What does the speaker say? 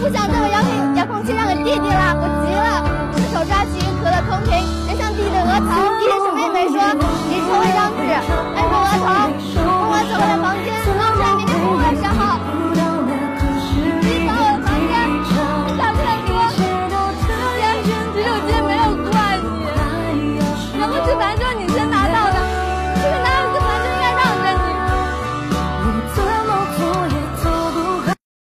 不想再把遥控遥控器让给弟弟了我急了顺手抓起一个的空瓶扔向弟弟的额头弟弟什么也没说你抽了一张纸。按住额头问我走过的房间弄出来迷迷糊糊的时候你把我的房间你想出来说其实我今天没有怪你然后就咱就